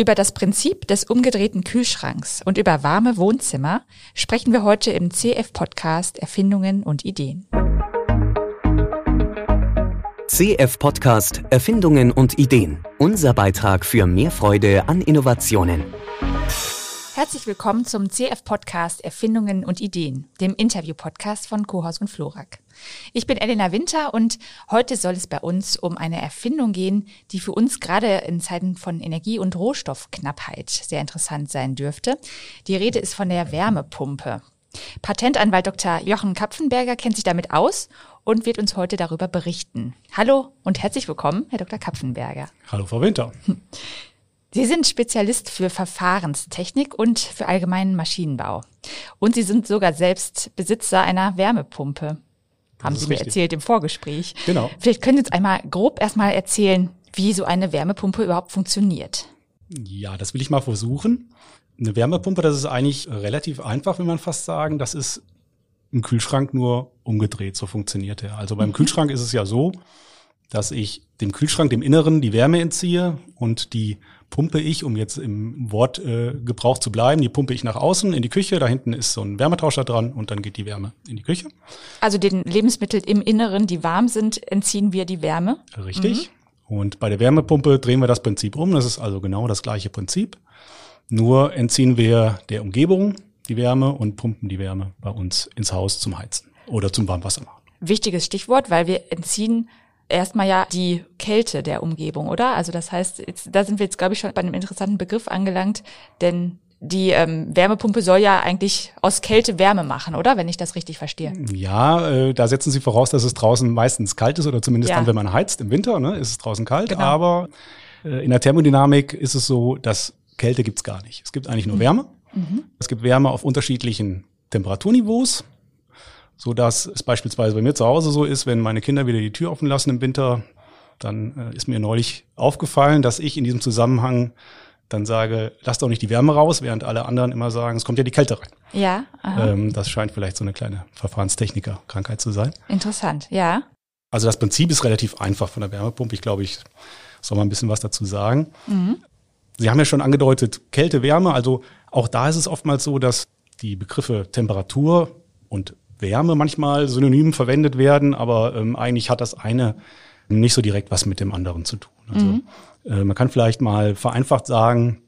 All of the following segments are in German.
Über das Prinzip des umgedrehten Kühlschranks und über warme Wohnzimmer sprechen wir heute im CF-Podcast Erfindungen und Ideen. CF-Podcast Erfindungen und Ideen. Unser Beitrag für mehr Freude an Innovationen. Herzlich willkommen zum CF-Podcast Erfindungen und Ideen, dem Interview-Podcast von Kohaus und Florak. Ich bin Elena Winter und heute soll es bei uns um eine Erfindung gehen, die für uns gerade in Zeiten von Energie- und Rohstoffknappheit sehr interessant sein dürfte. Die Rede ist von der Wärmepumpe. Patentanwalt Dr. Jochen Kapfenberger kennt sich damit aus und wird uns heute darüber berichten. Hallo und herzlich willkommen, Herr Dr. Kapfenberger. Hallo, Frau Winter. Sie sind Spezialist für Verfahrenstechnik und für allgemeinen Maschinenbau. Und Sie sind sogar selbst Besitzer einer Wärmepumpe haben Sie mir richtig. erzählt im Vorgespräch. Genau. Vielleicht können Sie uns einmal grob erstmal erzählen, wie so eine Wärmepumpe überhaupt funktioniert. Ja, das will ich mal versuchen. Eine Wärmepumpe, das ist eigentlich relativ einfach, will man fast sagen. Das ist ein Kühlschrank nur umgedreht, so funktioniert er. Also beim mhm. Kühlschrank ist es ja so, dass ich dem Kühlschrank, dem Inneren, die Wärme entziehe und die pumpe ich, um jetzt im Wortgebrauch äh, zu bleiben, die pumpe ich nach außen in die Küche. Da hinten ist so ein Wärmetauscher dran und dann geht die Wärme in die Küche. Also den Lebensmitteln im Inneren, die warm sind, entziehen wir die Wärme. Richtig. Mhm. Und bei der Wärmepumpe drehen wir das Prinzip um. Das ist also genau das gleiche Prinzip. Nur entziehen wir der Umgebung die Wärme und pumpen die Wärme bei uns ins Haus zum Heizen oder zum Warmwasser machen. Wichtiges Stichwort, weil wir entziehen erstmal ja die Kälte der Umgebung, oder? Also das heißt, jetzt, da sind wir jetzt, glaube ich, schon bei einem interessanten Begriff angelangt, denn die ähm, Wärmepumpe soll ja eigentlich aus Kälte Wärme machen, oder? Wenn ich das richtig verstehe. Ja, äh, da setzen Sie voraus, dass es draußen meistens kalt ist oder zumindest ja. dann, wenn man heizt im Winter, ne, ist es draußen kalt. Genau. Aber äh, in der Thermodynamik ist es so, dass Kälte gibt's gar nicht. Es gibt eigentlich nur mhm. Wärme. Mhm. Es gibt Wärme auf unterschiedlichen Temperaturniveaus so dass es beispielsweise bei mir zu Hause so ist, wenn meine Kinder wieder die Tür offen lassen im Winter, dann äh, ist mir neulich aufgefallen, dass ich in diesem Zusammenhang dann sage, lass doch nicht die Wärme raus, während alle anderen immer sagen, es kommt ja die Kälte rein. Ja. Ähm, das scheint vielleicht so eine kleine Verfahrenstechniker-Krankheit zu sein. Interessant, ja. Also das Prinzip ist relativ einfach von der Wärmepumpe. Ich glaube, ich soll mal ein bisschen was dazu sagen. Mhm. Sie haben ja schon angedeutet, Kälte, Wärme. Also auch da ist es oftmals so, dass die Begriffe Temperatur und Wärme manchmal synonym verwendet werden, aber ähm, eigentlich hat das eine nicht so direkt was mit dem anderen zu tun. Also mhm. äh, man kann vielleicht mal vereinfacht sagen,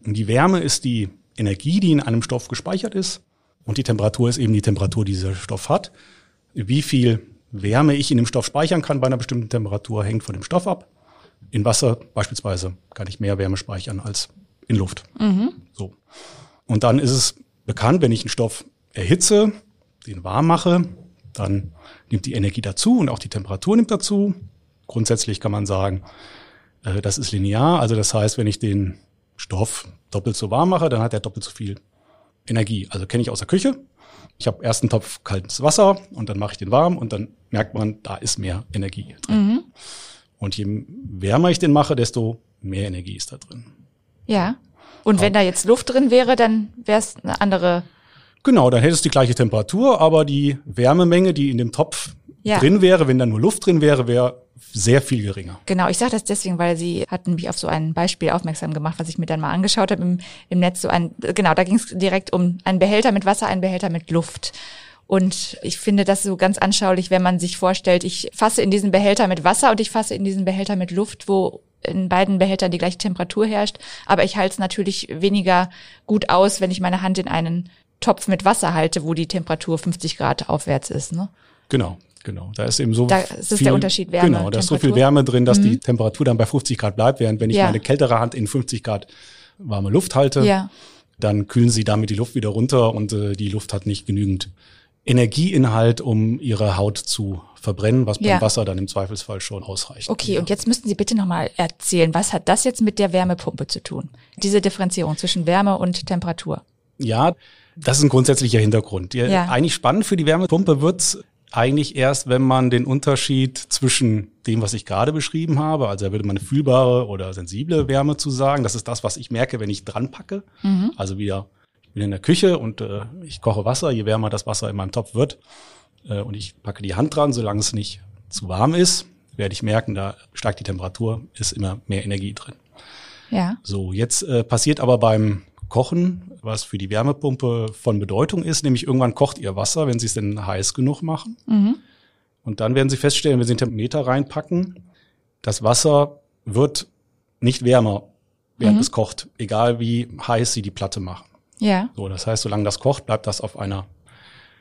die Wärme ist die Energie, die in einem Stoff gespeichert ist und die Temperatur ist eben die Temperatur, die dieser Stoff hat. Wie viel Wärme ich in dem Stoff speichern kann bei einer bestimmten Temperatur, hängt von dem Stoff ab. In Wasser beispielsweise kann ich mehr Wärme speichern als in Luft. Mhm. So. Und dann ist es bekannt, wenn ich einen Stoff erhitze, den warm mache, dann nimmt die Energie dazu und auch die Temperatur nimmt dazu. Grundsätzlich kann man sagen, äh, das ist linear. Also das heißt, wenn ich den Stoff doppelt so warm mache, dann hat er doppelt so viel Energie. Also kenne ich aus der Küche. Ich habe erst einen Topf kaltes Wasser und dann mache ich den warm und dann merkt man, da ist mehr Energie drin. Mhm. Und je wärmer ich den mache, desto mehr Energie ist da drin. Ja. Und wenn da jetzt Luft drin wäre, dann wäre es eine andere Genau, dann hätte es die gleiche Temperatur, aber die Wärmemenge, die in dem Topf ja. drin wäre, wenn da nur Luft drin wäre, wäre sehr viel geringer. Genau, ich sage das deswegen, weil Sie hatten mich auf so ein Beispiel aufmerksam gemacht, was ich mir dann mal angeschaut habe im, im Netz. So ein, genau, da ging es direkt um einen Behälter mit Wasser, einen Behälter mit Luft. Und ich finde das so ganz anschaulich, wenn man sich vorstellt, ich fasse in diesen Behälter mit Wasser und ich fasse in diesen Behälter mit Luft, wo in beiden Behältern die gleiche Temperatur herrscht. Aber ich halte es natürlich weniger gut aus, wenn ich meine Hand in einen Topf mit Wasser halte, wo die Temperatur 50 Grad aufwärts ist. Ne? Genau. Genau, da ist eben so da ist viel, der Unterschied Wärme. Genau, da ist so viel Wärme drin, dass mhm. die Temperatur dann bei 50 Grad bleibt, während wenn ich ja. meine kältere Hand in 50 Grad warme Luft halte, ja. dann kühlen sie damit die Luft wieder runter und äh, die Luft hat nicht genügend Energieinhalt, um ihre Haut zu verbrennen, was beim ja. Wasser dann im Zweifelsfall schon ausreicht. Okay, und jetzt müssten Sie bitte nochmal erzählen, was hat das jetzt mit der Wärmepumpe zu tun? Diese Differenzierung zwischen Wärme und Temperatur. Ja, das ist ein grundsätzlicher Hintergrund. Ja. Eigentlich spannend für die Wärmepumpe wird's eigentlich erst, wenn man den Unterschied zwischen dem, was ich gerade beschrieben habe, also da würde man eine fühlbare oder sensible Wärme zu sagen, das ist das, was ich merke, wenn ich dran packe. Mhm. Also wieder, ich bin in der Küche und äh, ich koche Wasser, je wärmer das Wasser in meinem Topf wird äh, und ich packe die Hand dran, solange es nicht zu warm ist, werde ich merken, da steigt die Temperatur, ist immer mehr Energie drin. Ja. So, jetzt äh, passiert aber beim Kochen, was für die Wärmepumpe von Bedeutung ist, nämlich irgendwann kocht ihr Wasser, wenn sie es denn heiß genug machen. Mhm. Und dann werden sie feststellen, wenn sie einen Thermometer reinpacken, das Wasser wird nicht wärmer, während Mhm. es kocht, egal wie heiß sie die Platte machen. Ja. So, das heißt, solange das kocht, bleibt das auf einer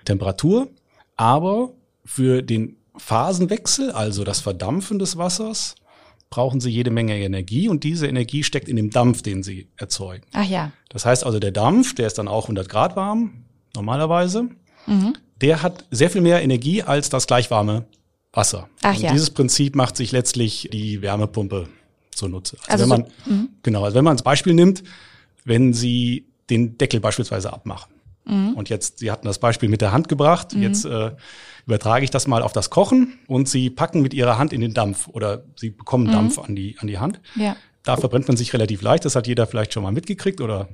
Temperatur. Aber für den Phasenwechsel, also das Verdampfen des Wassers, brauchen sie jede Menge Energie und diese Energie steckt in dem Dampf, den sie erzeugen. Ach ja. Das heißt also, der Dampf, der ist dann auch 100 Grad warm, normalerweise, Mhm. der hat sehr viel mehr Energie als das gleichwarme Wasser. Ach und ja. dieses Prinzip macht sich letztlich die Wärmepumpe zunutze. Also wenn so- man, genau, also wenn man als Beispiel nimmt, wenn Sie den Deckel beispielsweise abmachen. Mhm. Und jetzt, Sie hatten das Beispiel mit der Hand gebracht. Jetzt äh, übertrage ich das mal auf das Kochen und Sie packen mit Ihrer Hand in den Dampf oder Sie bekommen Dampf an die, an die Hand. Ja. Da verbrennt man sich relativ leicht. Das hat jeder vielleicht schon mal mitgekriegt oder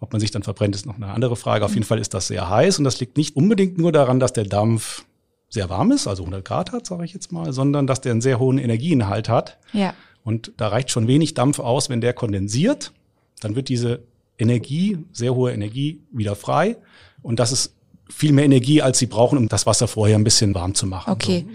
ob man sich dann verbrennt, ist noch eine andere Frage. Auf jeden Fall ist das sehr heiß und das liegt nicht unbedingt nur daran, dass der Dampf sehr warm ist, also 100 Grad hat, sage ich jetzt mal, sondern dass der einen sehr hohen Energieinhalt hat. Ja. Und da reicht schon wenig Dampf aus, wenn der kondensiert, dann wird diese Energie, sehr hohe Energie, wieder frei. Und das ist viel mehr Energie, als sie brauchen, um das Wasser vorher ein bisschen warm zu machen. Okay.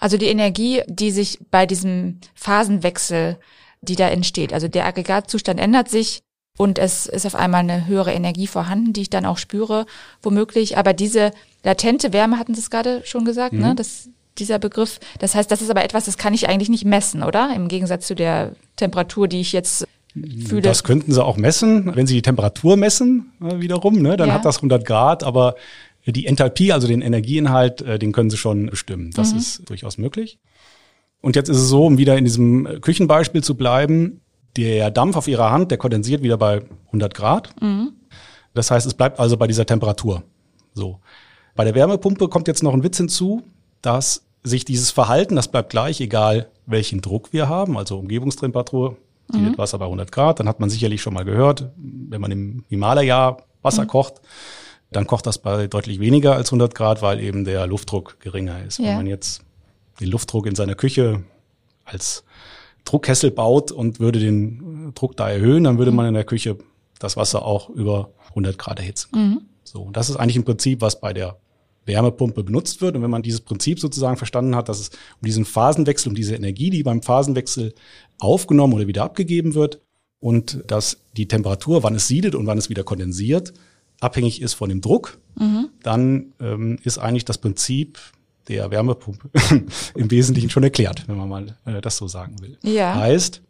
Also die Energie, die sich bei diesem Phasenwechsel, die da entsteht, also der Aggregatzustand ändert sich und es ist auf einmal eine höhere Energie vorhanden, die ich dann auch spüre, womöglich. Aber diese latente Wärme, hatten Sie es gerade schon gesagt, Mhm. ne? Das, dieser Begriff. Das heißt, das ist aber etwas, das kann ich eigentlich nicht messen, oder? Im Gegensatz zu der Temperatur, die ich jetzt fühle. Das könnten sie auch messen, wenn sie die Temperatur messen äh, wiederum, ne, dann Ja. hat das 100 Grad, aber die Enthalpie, also den Energieinhalt, äh, den können sie schon bestimmen. Das ist durchaus möglich. Und jetzt ist es so, um wieder in diesem äh, Küchenbeispiel zu bleiben, der Dampf auf ihrer Hand, der kondensiert wieder bei 100 Grad. Das heißt, es bleibt also bei dieser Temperatur. So. Bei der Wärmepumpe kommt jetzt noch ein Witz hinzu, dass sich dieses Verhalten, das bleibt gleich, egal welchen Druck wir haben, also Umgebungstemperatur, mhm. Wasser bei 100 Grad, dann hat man sicherlich schon mal gehört, wenn man im Himalaya Wasser kocht, dann kocht das bei deutlich weniger als 100 Grad, weil eben der Luftdruck geringer ist. Ja. Wenn man jetzt den Luftdruck in seiner Küche als Druckkessel baut und würde den äh, Druck da erhöhen, dann würde man in der Küche das Wasser auch über 100 Grad erhitzen. können. So, und das ist eigentlich ein Prinzip, was bei der Wärmepumpe benutzt wird. Und wenn man dieses Prinzip sozusagen verstanden hat, dass es um diesen Phasenwechsel, um diese Energie, die beim Phasenwechsel aufgenommen oder wieder abgegeben wird und dass die Temperatur, wann es siedet und wann es wieder kondensiert, abhängig ist von dem Druck, dann ähm, ist eigentlich das Prinzip der Wärmepumpe im Wesentlichen schon erklärt, wenn man mal äh, das so sagen will. Ja. Heißt,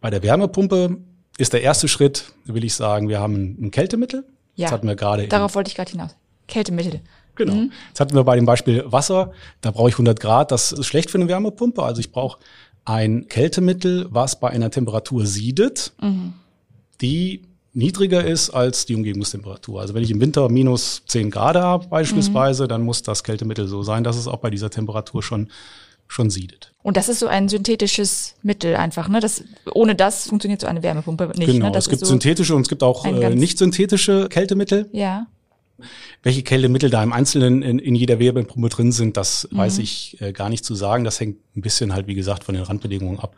bei der Wärmepumpe ist der erste Schritt, will ich sagen, wir haben ein, ein Kältemittel. Ja. Das hatten wir gerade. Darauf wollte ich gerade hinaus. Kältemittel. Genau. Jetzt hatten wir bei dem Beispiel Wasser, da brauche ich 100 Grad, das ist schlecht für eine Wärmepumpe. Also ich brauche ein Kältemittel, was bei einer Temperatur siedet, die niedriger ist als die Umgebungstemperatur. Also wenn ich im Winter minus 10 Grad habe beispielsweise, dann muss das Kältemittel so sein, dass es auch bei dieser Temperatur schon, schon siedet. Und das ist so ein synthetisches Mittel einfach, ne? Das, ohne das funktioniert so eine Wärmepumpe nicht. genau, ne? Es gibt so, synthetische und es gibt auch äh, nicht synthetische Kältemittel. Ja. Welche Kältemittel da im Einzelnen in, in jeder Wärmepumpe drin sind, das Mhm. weiß ich äh, gar nicht zu sagen. Das hängt ein bisschen halt, wie gesagt, von den Randbedingungen ab,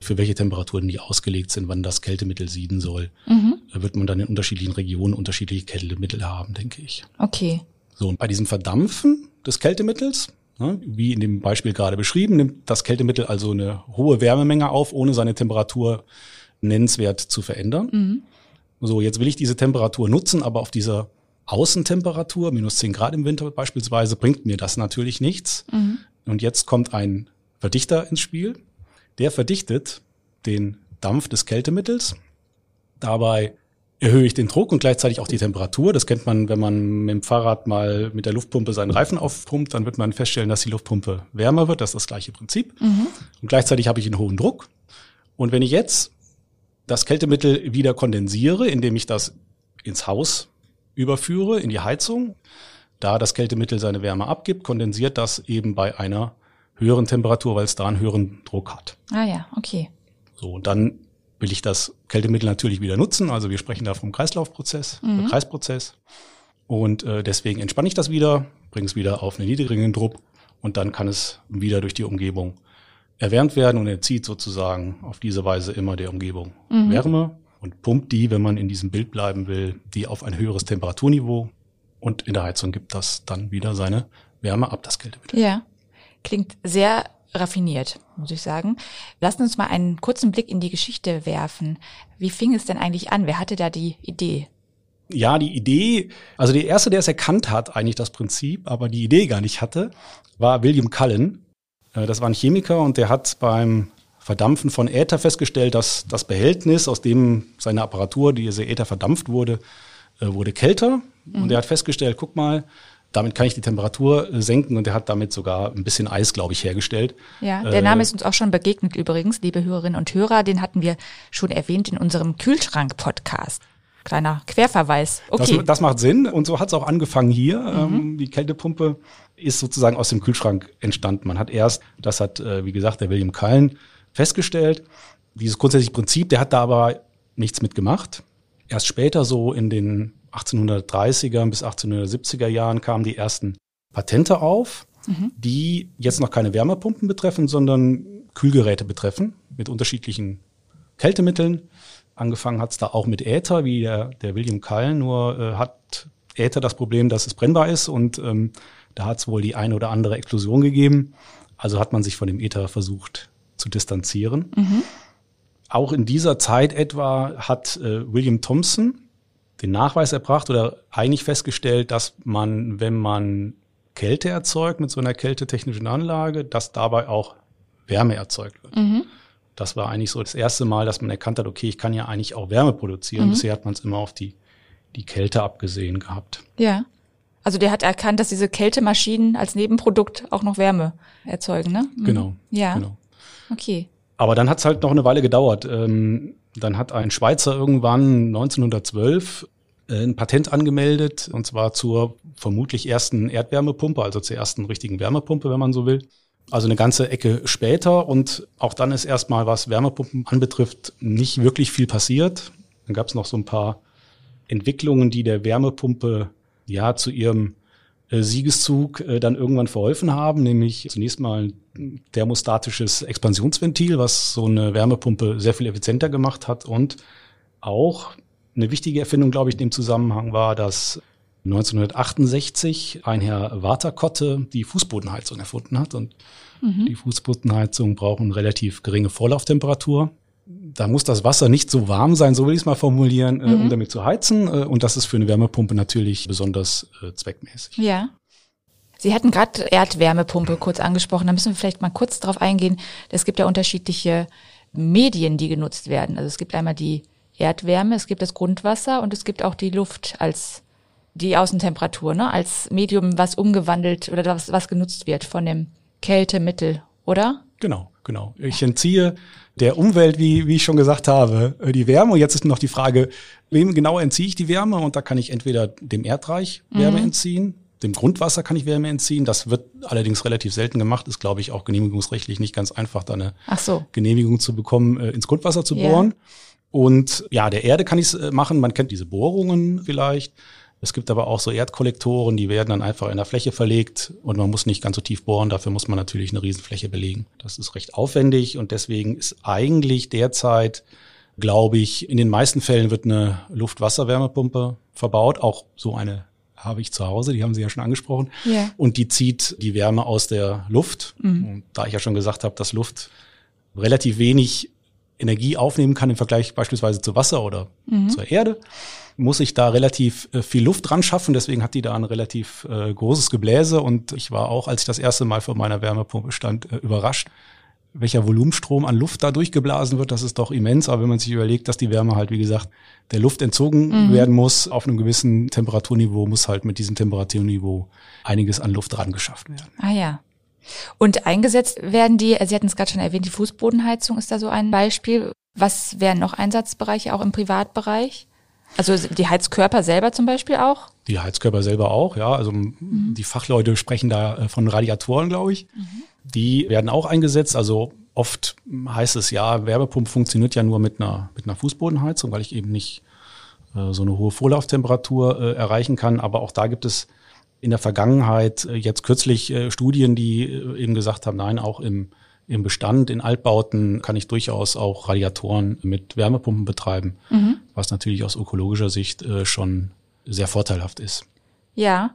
für welche Temperaturen die ausgelegt sind, wann das Kältemittel sieden soll. Mhm. Da wird man dann in unterschiedlichen Regionen unterschiedliche Kältemittel haben, denke ich. Okay. So, und bei diesem Verdampfen des Kältemittels, ne, wie in dem Beispiel gerade beschrieben, nimmt das Kältemittel also eine hohe Wärmemenge auf, ohne seine Temperatur nennenswert zu verändern. So, jetzt will ich diese Temperatur nutzen, aber auf dieser Außentemperatur, minus 10 Grad im Winter beispielsweise, bringt mir das natürlich nichts. Und jetzt kommt ein Verdichter ins Spiel. Der verdichtet den Dampf des Kältemittels. Dabei erhöhe ich den Druck und gleichzeitig auch die Temperatur. Das kennt man, wenn man mit dem Fahrrad mal mit der Luftpumpe seinen Reifen aufpumpt, dann wird man feststellen, dass die Luftpumpe wärmer wird. Das ist das gleiche Prinzip. Und gleichzeitig habe ich einen hohen Druck. Und wenn ich jetzt das Kältemittel wieder kondensiere, indem ich das ins Haus überführe, in die Heizung, da das Kältemittel seine Wärme abgibt, kondensiert das eben bei einer höheren Temperatur, weil es da einen höheren Druck hat. Ah ja, okay. So, und dann will ich das Kältemittel natürlich wieder nutzen. Also wir sprechen da vom Kreislaufprozess, oder Kreisprozess. Und äh, deswegen entspanne ich das wieder, bringe es wieder auf einen niedrigeren Druck und dann kann es wieder durch die Umgebung erwärmt werden und entzieht sozusagen auf diese Weise immer der Umgebung mhm. Wärme und pumpt die, wenn man in diesem Bild bleiben will, die auf ein höheres Temperaturniveau und in der Heizung gibt das dann wieder seine Wärme ab, das Kältemittel. Ja, klingt sehr raffiniert, muss ich sagen. Lassen uns mal einen kurzen Blick in die Geschichte werfen. Wie fing es denn eigentlich an? Wer hatte da die Idee? Ja, die Idee, also der erste, der es erkannt hat, eigentlich das Prinzip, aber die Idee gar nicht hatte, war William Cullen. Äh, das war ein Chemiker und der hat beim Verdampfen von Äther festgestellt, dass das Behältnis, aus dem seine Apparatur, diese Äther verdampft wurde, äh, wurde kälter. Mhm. Und er hat festgestellt, guck mal, damit kann ich die Temperatur äh, senken und er hat damit sogar ein bisschen Eis, glaube ich, hergestellt. Ja, der Name ist uns auch schon begegnet übrigens, liebe Hörerinnen und Hörer. Den hatten wir schon erwähnt in unserem Kühlschrank-Podcast. Kleiner Querverweis. Okay. Das, das macht Sinn und so hat es auch angefangen hier. Mhm. Ähm, die Kältepumpe ist sozusagen aus dem Kühlschrank entstanden. Man hat erst, das hat, äh, wie gesagt, der William Cullen festgestellt, dieses grundsätzliche Prinzip, der hat da aber nichts mitgemacht. Erst später, so in den 1830er bis 1870er Jahren, kamen die ersten Patente auf, mhm. die jetzt noch keine Wärmepumpen betreffen, sondern Kühlgeräte betreffen mit unterschiedlichen Kältemitteln. Angefangen hat es da auch mit Äther, wie der, der William Cullen, nur äh, hat Äther das Problem, dass es brennbar ist und ähm, da hat es wohl die eine oder andere Explosion gegeben. Also hat man sich von dem Äther versucht zu distanzieren. Mhm. Auch in dieser Zeit etwa hat äh, William Thompson den Nachweis erbracht oder eigentlich festgestellt, dass man, wenn man Kälte erzeugt mit so einer kältetechnischen Anlage, dass dabei auch Wärme erzeugt wird. Mhm. Das war eigentlich so das erste Mal, dass man erkannt hat, okay, ich kann ja eigentlich auch Wärme produzieren. Mhm. Bisher hat man es immer auf die, die Kälte abgesehen gehabt. Ja. Also der hat erkannt, dass diese Kältemaschinen als Nebenprodukt auch noch Wärme erzeugen, ne? Mhm. Genau. Ja. Genau. Okay. Aber dann hat es halt noch eine Weile gedauert. Ähm, dann hat ein Schweizer irgendwann 1912 äh, ein Patent angemeldet, und zwar zur vermutlich ersten Erdwärmepumpe, also zur ersten richtigen Wärmepumpe, wenn man so will. Also eine ganze Ecke später und auch dann ist erstmal, was Wärmepumpen anbetrifft, nicht wirklich viel passiert. Dann gab es noch so ein paar Entwicklungen, die der Wärmepumpe ja zu ihrem Siegeszug äh, dann irgendwann verholfen haben, nämlich zunächst mal ein thermostatisches Expansionsventil, was so eine Wärmepumpe sehr viel effizienter gemacht hat. Und auch eine wichtige Erfindung, glaube ich, in dem Zusammenhang war, dass 1968 ein Herr Waterkotte die Fußbodenheizung erfunden hat. Und mhm. die Fußbodenheizung brauchen relativ geringe Vorlauftemperatur da muss das Wasser nicht so warm sein, so will ich es mal formulieren, äh, mhm. um damit zu heizen. Äh, und das ist für eine Wärmepumpe natürlich besonders äh, zweckmäßig. Ja. Sie hatten gerade Erdwärmepumpe kurz angesprochen. Da müssen wir vielleicht mal kurz drauf eingehen. Es gibt ja unterschiedliche Medien, die genutzt werden. Also es gibt einmal die Erdwärme, es gibt das Grundwasser und es gibt auch die Luft als die Außentemperatur, ne? als Medium, was umgewandelt oder was, was genutzt wird von dem Kältemittel, oder? Genau, genau. Ich entziehe der Umwelt, wie, wie ich schon gesagt habe, äh, die Wärme. Und jetzt ist noch die Frage, wem genau entziehe ich die Wärme? Und da kann ich entweder dem Erdreich Wärme mhm. entziehen, dem Grundwasser kann ich Wärme entziehen. Das wird allerdings relativ selten gemacht. Ist, glaube ich, auch genehmigungsrechtlich nicht ganz einfach, da eine so. Genehmigung zu bekommen, äh, ins Grundwasser zu bohren. Yeah. Und ja, der Erde kann ich es äh, machen. Man kennt diese Bohrungen vielleicht. Es gibt aber auch so Erdkollektoren, die werden dann einfach in der Fläche verlegt und man muss nicht ganz so tief bohren. Dafür muss man natürlich eine Riesenfläche belegen. Das ist recht aufwendig und deswegen ist eigentlich derzeit, glaube ich, in den meisten Fällen wird eine Luft-Wasser-Wärmepumpe verbaut. Auch so eine habe ich zu Hause, die haben Sie ja schon angesprochen. Yeah. Und die zieht die Wärme aus der Luft. Mhm. Und da ich ja schon gesagt habe, dass Luft relativ wenig Energie aufnehmen kann im Vergleich beispielsweise zu Wasser oder mhm. zur Erde, muss ich da relativ äh, viel Luft dran schaffen. Deswegen hat die da ein relativ äh, großes Gebläse und ich war auch, als ich das erste Mal vor meiner Wärmepumpe stand, äh, überrascht, welcher Volumenstrom an Luft da durchgeblasen wird. Das ist doch immens. Aber wenn man sich überlegt, dass die Wärme halt, wie gesagt, der Luft entzogen mhm. werden muss auf einem gewissen Temperaturniveau, muss halt mit diesem Temperaturniveau einiges an Luft dran geschafft werden. Ah ja. Und eingesetzt werden die, Sie hatten es gerade schon erwähnt, die Fußbodenheizung ist da so ein Beispiel. Was wären noch Einsatzbereiche auch im Privatbereich? Also die Heizkörper selber zum Beispiel auch? Die Heizkörper selber auch, ja. Also mhm. die Fachleute sprechen da äh, von Radiatoren, glaube ich. Mhm. Die werden auch eingesetzt. Also oft heißt es ja, Wärmepumpe funktioniert ja nur mit einer, mit einer Fußbodenheizung, weil ich eben nicht äh, so eine hohe Vorlauftemperatur äh, erreichen kann. Aber auch da gibt es in der Vergangenheit äh, jetzt kürzlich äh, Studien, die äh, eben gesagt haben, nein, auch im, im Bestand, in Altbauten kann ich durchaus auch Radiatoren mit Wärmepumpen betreiben, mhm. was natürlich aus ökologischer Sicht äh, schon sehr vorteilhaft ist. Ja,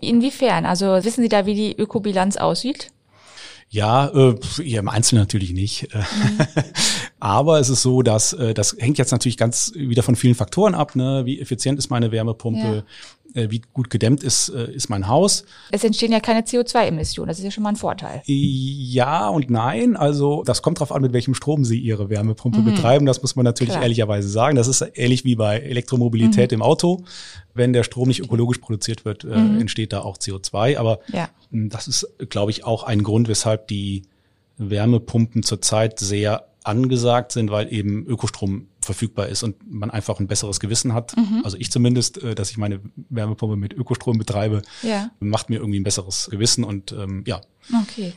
inwiefern? Also wissen Sie da, wie die Ökobilanz aussieht? Ja, äh, im Einzelnen natürlich nicht. Mhm. Aber es ist so, dass äh, das hängt jetzt natürlich ganz wieder von vielen Faktoren ab. Ne? Wie effizient ist meine Wärmepumpe? Äh, wie gut gedämmt ist, äh, ist mein Haus. Es entstehen ja keine CO2-Emissionen, das ist ja schon mal ein Vorteil. Ja und nein. Also das kommt darauf an, mit welchem Strom Sie Ihre Wärmepumpe mhm. betreiben. Das muss man natürlich Klar. ehrlicherweise sagen. Das ist ähnlich wie bei Elektromobilität mhm. im Auto. Wenn der Strom nicht ökologisch produziert wird, äh, mhm. entsteht da auch CO2. Aber ja. das ist, glaube ich, auch ein Grund, weshalb die Wärmepumpen zurzeit sehr angesagt sind, weil eben Ökostrom verfügbar ist und man einfach ein besseres Gewissen hat. Mhm. Also ich zumindest, äh, dass ich meine Wärmepumpe mit Ökostrom betreibe, ja. macht mir irgendwie ein besseres Gewissen und ähm, ja. Okay.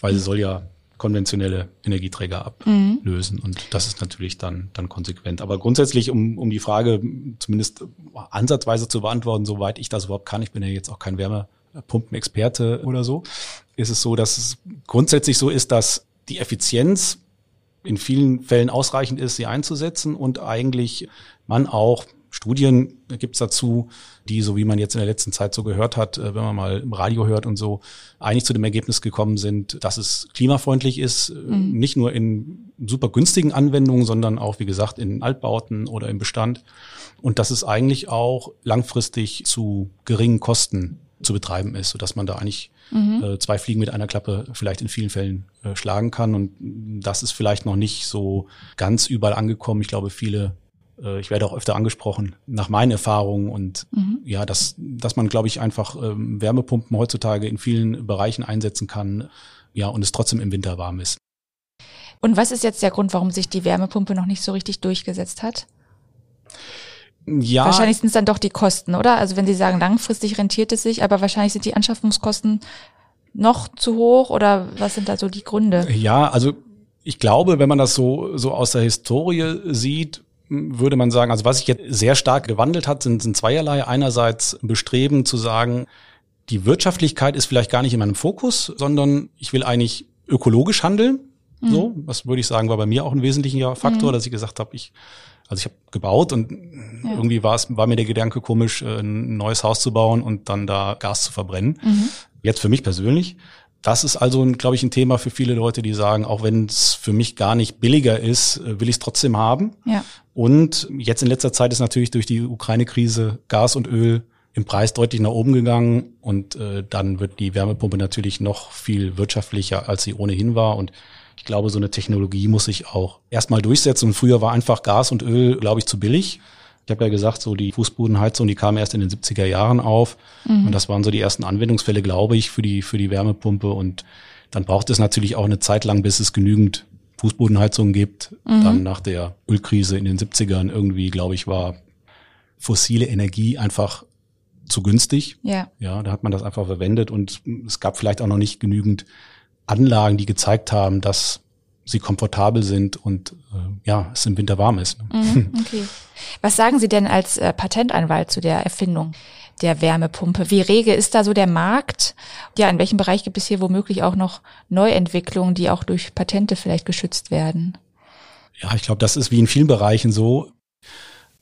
Weil sie soll ja konventionelle Energieträger ablösen mhm. und das ist natürlich dann dann konsequent. Aber grundsätzlich, um, um die Frage zumindest ansatzweise zu beantworten, soweit ich das überhaupt kann, ich bin ja jetzt auch kein Wärmepumpenexperte oder so, ist es so, dass es grundsätzlich so ist, dass die Effizienz in vielen Fällen ausreichend ist, sie einzusetzen und eigentlich man auch Studien gibt's dazu, die, so wie man jetzt in der letzten Zeit so gehört hat, äh, wenn man mal im Radio hört und so, eigentlich zu dem Ergebnis gekommen sind, dass es klimafreundlich ist, äh, mhm. nicht nur in super günstigen Anwendungen, sondern auch, wie gesagt, in Altbauten oder im Bestand. Und dass es eigentlich auch langfristig zu geringen Kosten zu betreiben ist, sodass man da eigentlich mhm. äh, zwei Fliegen mit einer Klappe vielleicht in vielen Fällen äh, schlagen kann. Und das ist vielleicht noch nicht so ganz überall angekommen. Ich glaube, viele äh, ich werde auch öfter angesprochen, nach meinen Erfahrungen und mhm. ja, dass, dass man, glaube ich, einfach ähm, Wärmepumpen heutzutage in vielen Bereichen einsetzen kann, ja, und es trotzdem im Winter warm ist. Und was ist jetzt der Grund, warum sich die Wärmepumpe noch nicht so richtig durchgesetzt hat? Ja. Wahrscheinlich sind es dann doch die Kosten, oder? Also wenn Sie sagen, langfristig rentiert es sich, aber wahrscheinlich sind die Anschaffungskosten noch zu hoch oder was sind da so die Gründe? Ja, also ich glaube, wenn man das so, so aus der Historie sieht, würde man sagen, also was sich jetzt sehr stark gewandelt hat, sind, sind zweierlei. Einerseits Bestreben zu sagen, die Wirtschaftlichkeit ist vielleicht gar nicht in meinem Fokus, sondern ich will eigentlich ökologisch handeln. Mhm. So, was würde ich sagen, war bei mir auch ein wesentlicher Faktor, mhm. dass ich gesagt habe, ich also ich habe gebaut und ja. irgendwie war es war mir der Gedanke komisch, äh, ein neues Haus zu bauen und dann da Gas zu verbrennen. Mhm. Jetzt für mich persönlich. Das ist also, glaube ich, ein Thema für viele Leute, die sagen, auch wenn es für mich gar nicht billiger ist, äh, will ich es trotzdem haben. Ja. Und jetzt in letzter Zeit ist natürlich durch die Ukraine-Krise Gas und Öl im Preis deutlich nach oben gegangen und äh, dann wird die Wärmepumpe natürlich noch viel wirtschaftlicher, als sie ohnehin war. Und ich glaube, so eine Technologie muss sich auch erstmal durchsetzen. Und früher war einfach Gas und Öl, glaube ich, zu billig. Ich habe ja gesagt, so die Fußbodenheizung, die kam erst in den 70er Jahren auf. Mhm. Und das waren so die ersten Anwendungsfälle, glaube ich, für die, für die Wärmepumpe. Und dann braucht es natürlich auch eine Zeit lang, bis es genügend Fußbodenheizungen gibt. Mhm. Dann nach der Ölkrise in den 70ern irgendwie, glaube ich, war fossile Energie einfach zu günstig. Ja. Ja, da hat man das einfach verwendet und es gab vielleicht auch noch nicht genügend Anlagen, die gezeigt haben, dass sie komfortabel sind und äh, ja, es im Winter warm ist. Mhm, okay. Was sagen Sie denn als äh, Patentanwalt zu der Erfindung der Wärmepumpe? Wie rege ist da so der Markt? Ja, in welchem Bereich gibt es hier womöglich auch noch Neuentwicklungen, die auch durch Patente vielleicht geschützt werden? Ja, ich glaube, das ist wie in vielen Bereichen so.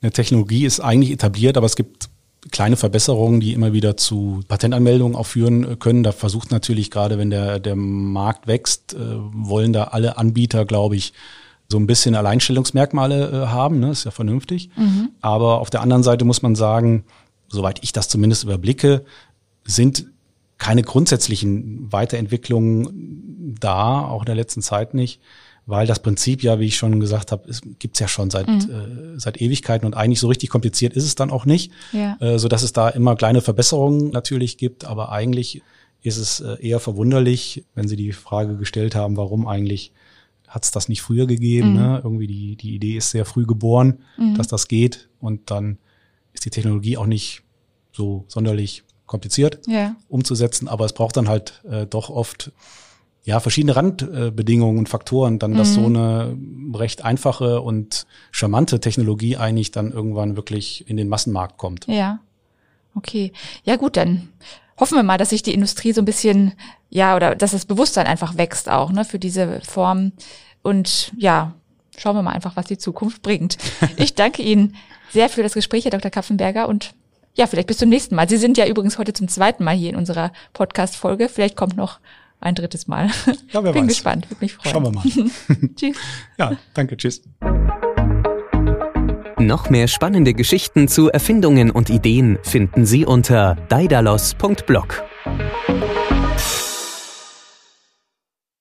Eine Technologie ist eigentlich etabliert, aber es gibt kleine Verbesserungen, die immer wieder zu Patentanmeldungen auch führen äh, können. Da versucht natürlich gerade, wenn der, der Markt wächst, äh, wollen da alle Anbieter, glaube ich, so ein bisschen Alleinstellungsmerkmale äh, haben. Ne? Ist ja vernünftig. Mhm. Aber auf der anderen Seite muss man sagen, soweit ich das zumindest überblicke, sind keine grundsätzlichen Weiterentwicklungen da, auch in der letzten Zeit nicht weil das Prinzip ja, wie ich schon gesagt habe, gibt's ja schon seit, mhm. äh, seit Ewigkeiten und eigentlich so richtig kompliziert ist es dann auch nicht, ja. äh, so dass es da immer kleine Verbesserungen natürlich gibt, aber eigentlich ist es äh, eher verwunderlich, wenn Sie die Frage gestellt haben, warum eigentlich hat es das nicht früher gegeben. Mhm. Ne? Irgendwie die, die Idee ist sehr früh geboren, mhm. dass das geht und dann ist die Technologie auch nicht so sonderlich kompliziert ja. umzusetzen, aber es braucht dann halt äh, doch oft ja, verschiedene Randbedingungen und Faktoren, dann, dass mhm. so eine recht einfache und charmante Technologie eigentlich dann irgendwann wirklich in den Massenmarkt kommt. Ja. Okay. Ja gut, dann hoffen wir mal, dass sich die Industrie so ein bisschen, ja, oder dass das Bewusstsein einfach wächst auch, ne, für diese Form. Und ja, schauen wir mal einfach, was die Zukunft bringt. Ich danke Ihnen sehr für das Gespräch, Herr Dr. Kapfenberger, und ja, vielleicht bis zum nächsten Mal. Sie sind ja übrigens heute zum zweiten Mal hier in unserer Podcast-Folge. Vielleicht kommt noch ein drittes Mal. Ja, wer Bin weiß. gespannt, würde mich freuen. Schauen wir mal. Tschüss. Ja, danke, tschüss. Noch mehr spannende Geschichten zu Erfindungen und Ideen finden Sie unter daidalos.blog.